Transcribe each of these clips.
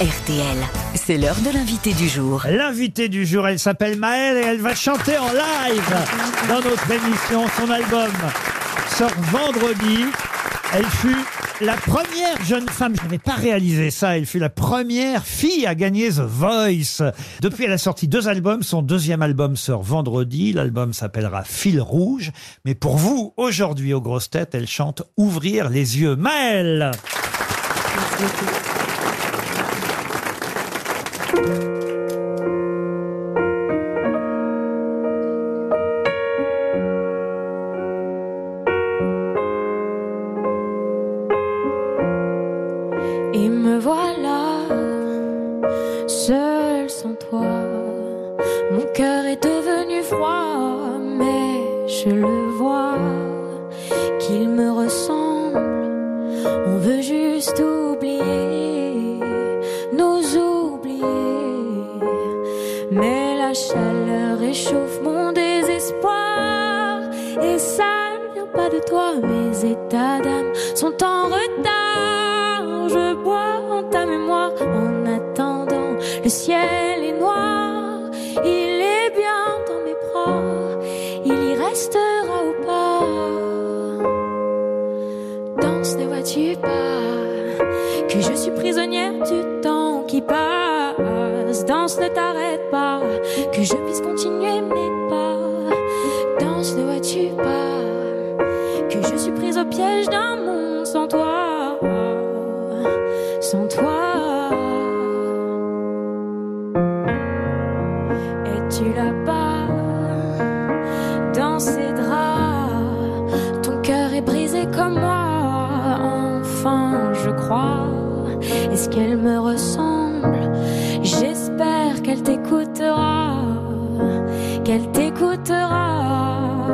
RTL, c'est l'heure de l'invité du jour. L'invitée du jour, elle s'appelle Maëlle et elle va chanter en live dans notre émission. Son album sort vendredi. Elle fut la première jeune femme, je n'avais pas réalisé ça, elle fut la première fille à gagner The Voice. Depuis, elle a sorti deux albums. Son deuxième album sort vendredi. L'album s'appellera Fil Rouge. Mais pour vous, aujourd'hui, aux grosses têtes, elle chante Ouvrir les yeux. Maëlle Et je le vois qu'il me ressemble. On veut juste oublier, nous oublier. Mais la chaleur réchauffe mon désespoir. Et ça ne vient pas de toi, mes états d'âme sont en retard. Je bois en ta mémoire en attendant. Le ciel vois-tu pas que je suis prisonnière du temps qui passe? Danse, ne t'arrête pas que je puisse continuer mes pas. Danse, ne vois-tu pas que je suis prise au piège d'un monde sans toi, sans toi. Es-tu là-bas? Dans ces draps Ton cœur est brisé comme moi. Je crois. Est-ce qu'elle me ressemble? J'espère qu'elle t'écoutera, qu'elle t'écoutera.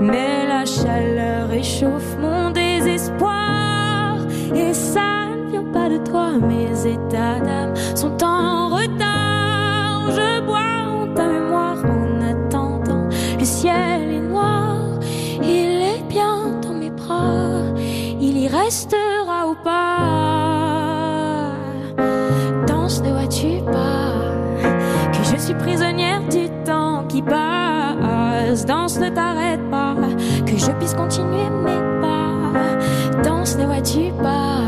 Mais la chaleur réchauffe mon désespoir. Et ça ne vient pas de toi, mes états d'âme sont en retard. Je bois ta mémoire en attendant. Le ciel est noir, il est bien dans mes bras. Il y restera je suis prisonnière du temps qui passe? Danse, ne t'arrête pas que je puisse continuer mes pas. Danse, ne vois-tu pas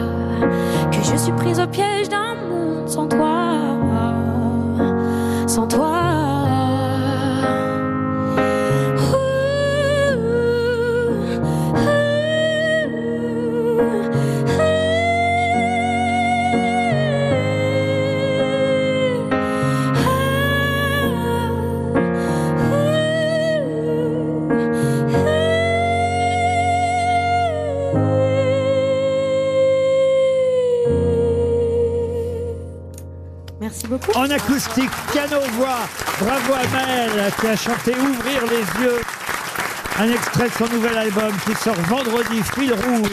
que je suis prise au piège d'un monde sans toi, sans toi. Merci. En acoustique, piano-voix. Bravo à Maëlle qui a chanté Ouvrir les yeux. Un extrait de son nouvel album qui sort vendredi, Fil Rouge.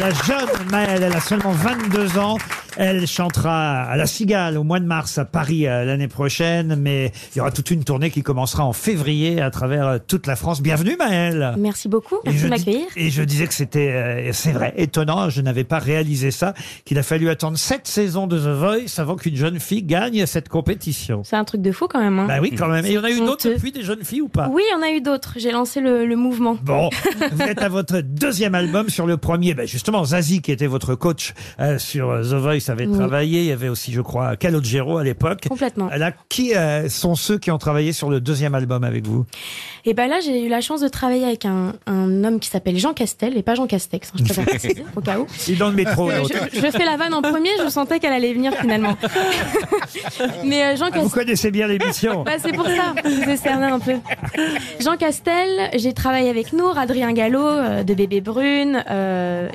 La jeune Maëlle, elle a seulement 22 ans. Elle chantera à la Cigale au mois de mars à Paris euh, l'année prochaine, mais il y aura toute une tournée qui commencera en février à travers euh, toute la France. Bienvenue Maëlle Merci beaucoup. et Merci je, de dis- m'accueillir. et je disais que c'était, euh, c'est vrai, étonnant. Je n'avais pas réalisé ça, qu'il a fallu attendre sept saisons de The Voice avant qu'une jeune fille gagne cette compétition. C'est un truc de fou quand même. hein. Bah oui, quand même. Et il y en a eu d'autres honteux. depuis des jeunes filles ou pas? Oui, il y en a eu d'autres. J'ai lancé le, le mouvement. Bon, vous êtes à votre deuxième album sur le premier. Ben justement, Zazie, qui était votre coach euh, sur euh, The Voice, avait Oui. travaillé. Il y avait aussi, je crois, Calogero à l'époque. Complètement. Là, qui euh, sont ceux qui ont travaillé sur le deuxième album avec vous? Et ben là, j'ai eu la chance de travailler avec un, un homme qui s'appelle Jean Castel et pas Jean Castex. hein, je préfère préciser, au cas où. Il est dans le métro. Euh, l'autre. je, je fais la vanne en premier, je sentais qu'elle allait venir finalement. Mais euh, Jean Ah, Vous connaissez bien l'émission. Bah, c'est pour ça, je vous ai cerné un peu. Jean Castel, j'ai travaillé avec Nour, Adrien Gallo euh, de Bébé Brune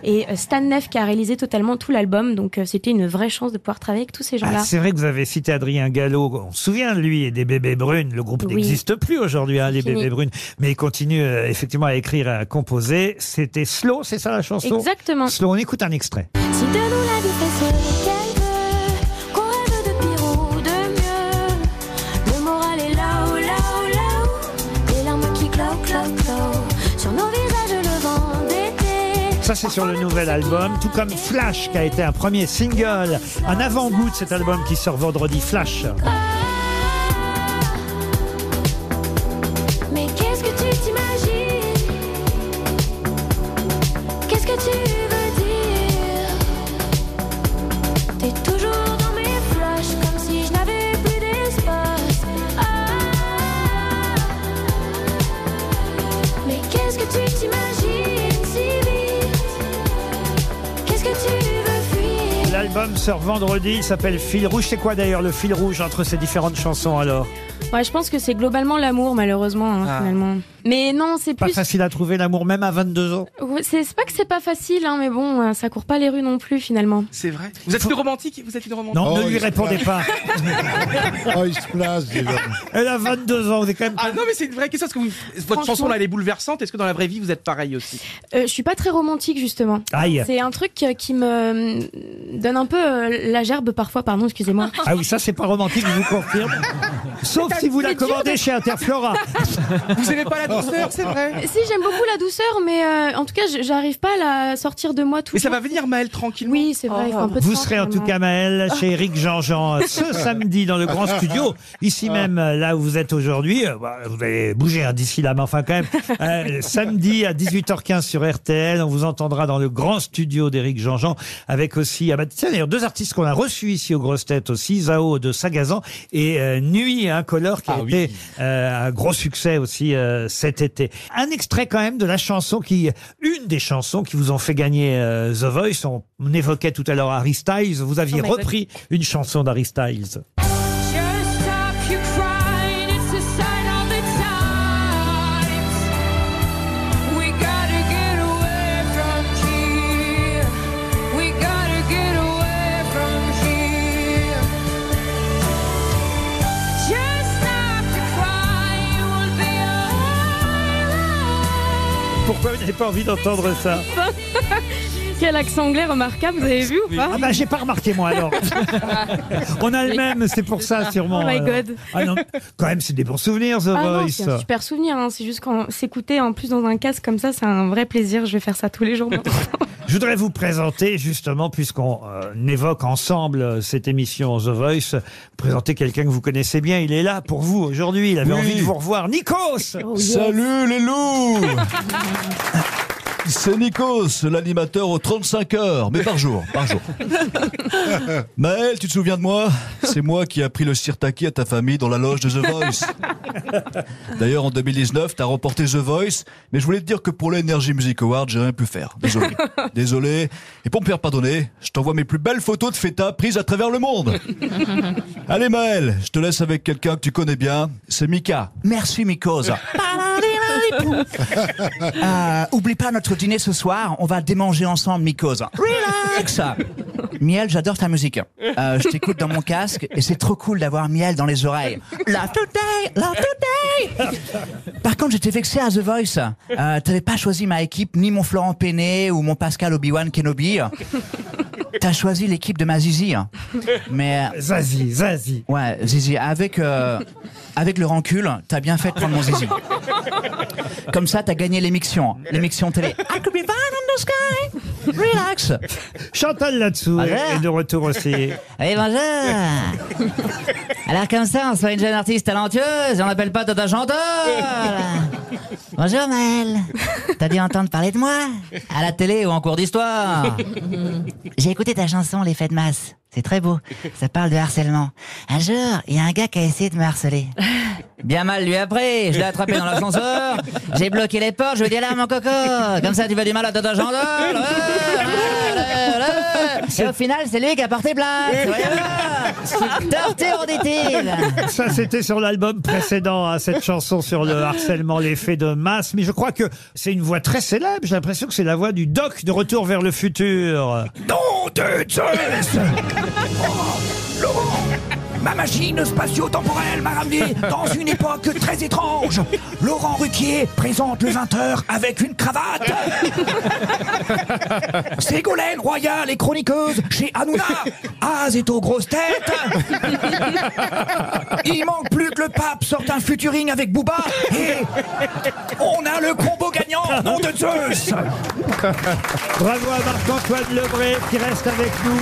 et Stan Neff qui a réalisé totalement tout l'album. Donc c'était une vraie chance de pouvoir travailler avec tous ces gens-là. Ah, c'est vrai que vous avez cité Adrien Gallo. On se souvient de lui et des Bébés Brunes. Le groupe Oui. n'existe plus aujourd'hui, hein, les Fini. Bébés Brunes. Mais il continue euh, effectivement à écrire et à composer. C'était Slow, c'est ça la chanson? Exactement. Slow, on écoute un extrait. Si de nous la vie Ça, c'est sur le nouvel album, tout comme Flash, qui a été un premier single, un avant-goût de cet album qui sort vendredi, Flash. L'album sort vendredi, il s'appelle Fil Rouge. C'est quoi d'ailleurs le fil rouge entre ces différentes chansons alors? Ouais, je pense que c'est globalement l'amour, malheureusement, hein, Ah. finalement. Mais non, c'est Pas plus. facile à trouver l'amour même à 22 ans. Ouais, C'est c'est pas que c'est pas facile, hein, mais bon, euh, ça court pas les rues non plus, finalement. C'est vrai. Vous êtes une romantique? Vous êtes une romantique? Non, Oh, ne lui il se répondez pas. Oh, il se place déjà. Elle a 22 ans, vous êtes quand même... Ah non, mais c'est une vraie question. Est-ce que vous- votre chanson là, elle est bouleversante Est-ce que dans la vraie vie, vous êtes pareil aussi? Euh, je suis pas très romantique, justement. Aïe. C'est un truc euh, qui me euh, donne un peu euh, la gerbe parfois, pardon, excusez-moi. Ah oui, ça c'est pas romantique, je vous confirme. Sauf si vous la commandez de- chez Interflora. Vous aimez pas la douceur, c'est vrai Si, j'aime beaucoup la douceur, mais euh, en tout cas, j- j'arrive pas à la sortir de moi tout Mais ça va venir, Maël, tranquillement. Oui, c'est vrai, il faut un peu de Vous temps, serez en tout cas Maël chez Eric Jean-Jean euh, ce samedi dans le grand studio, ici même euh, là où vous êtes aujourd'hui. Euh, bah, Vous allez bouger hein, d'ici là, mais enfin quand même. Euh, samedi à 18h15 sur RTL, on vous entendra dans le grand studio d'Eric Jean-Jean avec aussi, ah bah, tiens d'ailleurs deux artistes qu'on a reçus ici aux grosses têtes aussi, Zao de Sagazan et euh, Nuit Qui a Ah été euh, un gros succès aussi euh, cet été. Un extrait quand même de la chanson qui, une des chansons qui vous ont fait gagner euh, The Voice. On, évoquait tout à l'heure Harry Styles. Vous aviez Oh God. repris une chanson d'Harry Styles. Pourquoi vous n'avez pas envie d'entendre ça Quel accent anglais remarquable, vous avez vu ou pas Ah bah j'ai pas remarqué moi alors. On a le même, c'est pour ça sûrement. Oh my alors. God. Ah non, quand même c'est des bons souvenirs The Ah non, Voice. c'est un super souvenir, hein. c'est juste quand s'écouter en plus dans un casque comme ça, c'est un vrai plaisir, je vais faire ça tous les jours maintenant. Je voudrais vous présenter, justement, puisqu'on euh, évoque ensemble euh, cette émission The Voice, présenter quelqu'un que vous connaissez bien. Il est là pour vous aujourd'hui. Il avait Oui. envie de vous revoir. Nikos. Salut les loups C'est Nikos, l'animateur aux 35 heures, mais par jour, par jour. Maël, tu te souviens de moi? C'est moi qui ai appris le sirtaki à ta famille dans la loge de The Voice. D'ailleurs, en 2019, t'as remporté The Voice, mais je voulais te dire que pour l'Energy Music Award, j'ai rien pu faire. Désolé. Désolé. Et pour me faire pardonner, je t'envoie mes plus belles photos de feta prises à travers le monde. Allez Maël, je te laisse avec quelqu'un que tu connais bien, c'est Mika. Merci Mikos. Euh, oublie pas notre dîner ce soir, on va démanger ensemble Mikos. Relax Miel, j'adore ta musique. Euh, je t'écoute dans mon casque et c'est trop cool d'avoir Miel dans les oreilles. Love today, love today Par contre, j'étais vexé à The Voice. Euh, T'avais pas choisi ma équipe, ni mon Florent Péné ou mon Pascal Obi-Wan Kenobi. T'as choisi l'équipe de ma Zizi. Mais euh, Zazie, Zazie. Ouais, Zizi, avec, euh, avec le rancule, t'as bien fait de prendre mon Zizi. Comme ça, t'as gagné l'émission. L'émission télé. I could be fine in the sky. Relax. Chantal là-dessous ouais. est de retour aussi. Allez, bonjour. Alors comme ça, on soit une jeune artiste talentueuse et on n'appelle pas Tata Chantal. Bonjour Maëlle. T'as dû entendre parler de moi À la télé ou en cours d'histoire J'ai écouté ta chanson Les Fêtes de masse. C'est très beau. Ça parle de harcèlement. Un jour, il y a un gars qui a essayé de me harceler. Bien mal lui après, je l'ai attrapé dans l'ascenseur, j'ai bloqué les portes, je lui ai dit là mon coco, comme ça tu fais du mal à Tata Chantal. Et au final, c'est lui qui a porté plainte. Voyez-vous Torture auditive. Ça, c'était sur l'album précédent, hein, cette chanson sur le harcèlement, l'effet de masse. Mais je crois que c'est une voix très célèbre. J'ai l'impression que c'est la voix du doc de Retour vers le futur. Non de Zeus Ma machine spatio-temporelle m'a ramené dans une époque très étrange. Laurent Ruquier présente le 20h avec une cravate. Ségolène Royal et chroniqueuse chez Hanouna. Az est aux grosses têtes. Il manque plus que le pape sorte un futuring avec Booba et on a le combo gagnant, nom de Zeus. Bravo à Marc-Antoine Lebré qui reste avec nous.